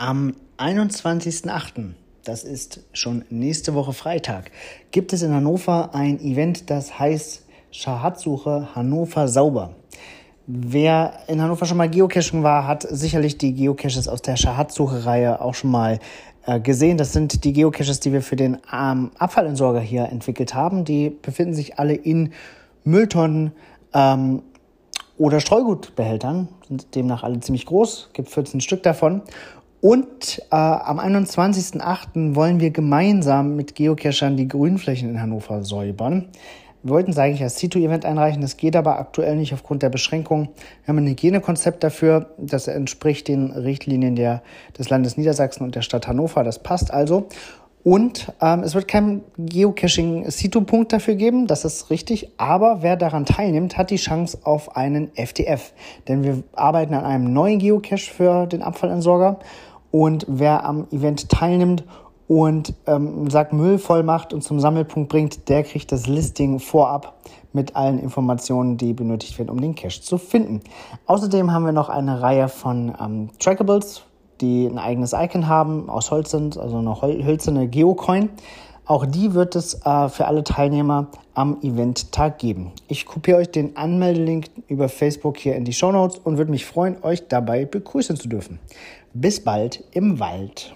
Am 21.08., das ist schon nächste Woche Freitag, gibt es in Hannover ein Event, das heißt Schatzsuche Hannover sauber. Wer in Hannover schon mal Geocaching war, hat sicherlich die Geocaches aus der Schatzsuche-Reihe auch schon mal äh, gesehen. Das sind die Geocaches, die wir für den ähm, Abfallentsorger hier entwickelt haben. Die befinden sich alle in Mülltonnen ähm, oder Streugutbehältern, sind demnach alle ziemlich groß, gibt 14 Stück davon. Und äh, am 21.08. wollen wir gemeinsam mit Geocachern die Grünflächen in Hannover säubern. Wir wollten es eigentlich als Cito-Event einreichen, das geht aber aktuell nicht aufgrund der Beschränkung. Wir haben ein Hygienekonzept dafür, das entspricht den Richtlinien der, des Landes Niedersachsen und der Stadt Hannover, das passt also. Und ähm, es wird kein Geocaching-Cito-Punkt dafür geben, das ist richtig. Aber wer daran teilnimmt, hat die Chance auf einen FTF. Denn wir arbeiten an einem neuen Geocache für den Abfallentsorger. Und wer am Event teilnimmt und ähm, sagt Müll voll macht und zum Sammelpunkt bringt, der kriegt das Listing vorab mit allen Informationen, die benötigt werden, um den Cache zu finden. Außerdem haben wir noch eine Reihe von ähm, Trackables, die ein eigenes Icon haben, aus Holz sind, also eine hölzerne Geocoin. Auch die wird es äh, für alle Teilnehmer am Eventtag geben. Ich kopiere euch den Anmeldelink über Facebook hier in die Show Notes und würde mich freuen, euch dabei begrüßen zu dürfen. Bis bald im Wald.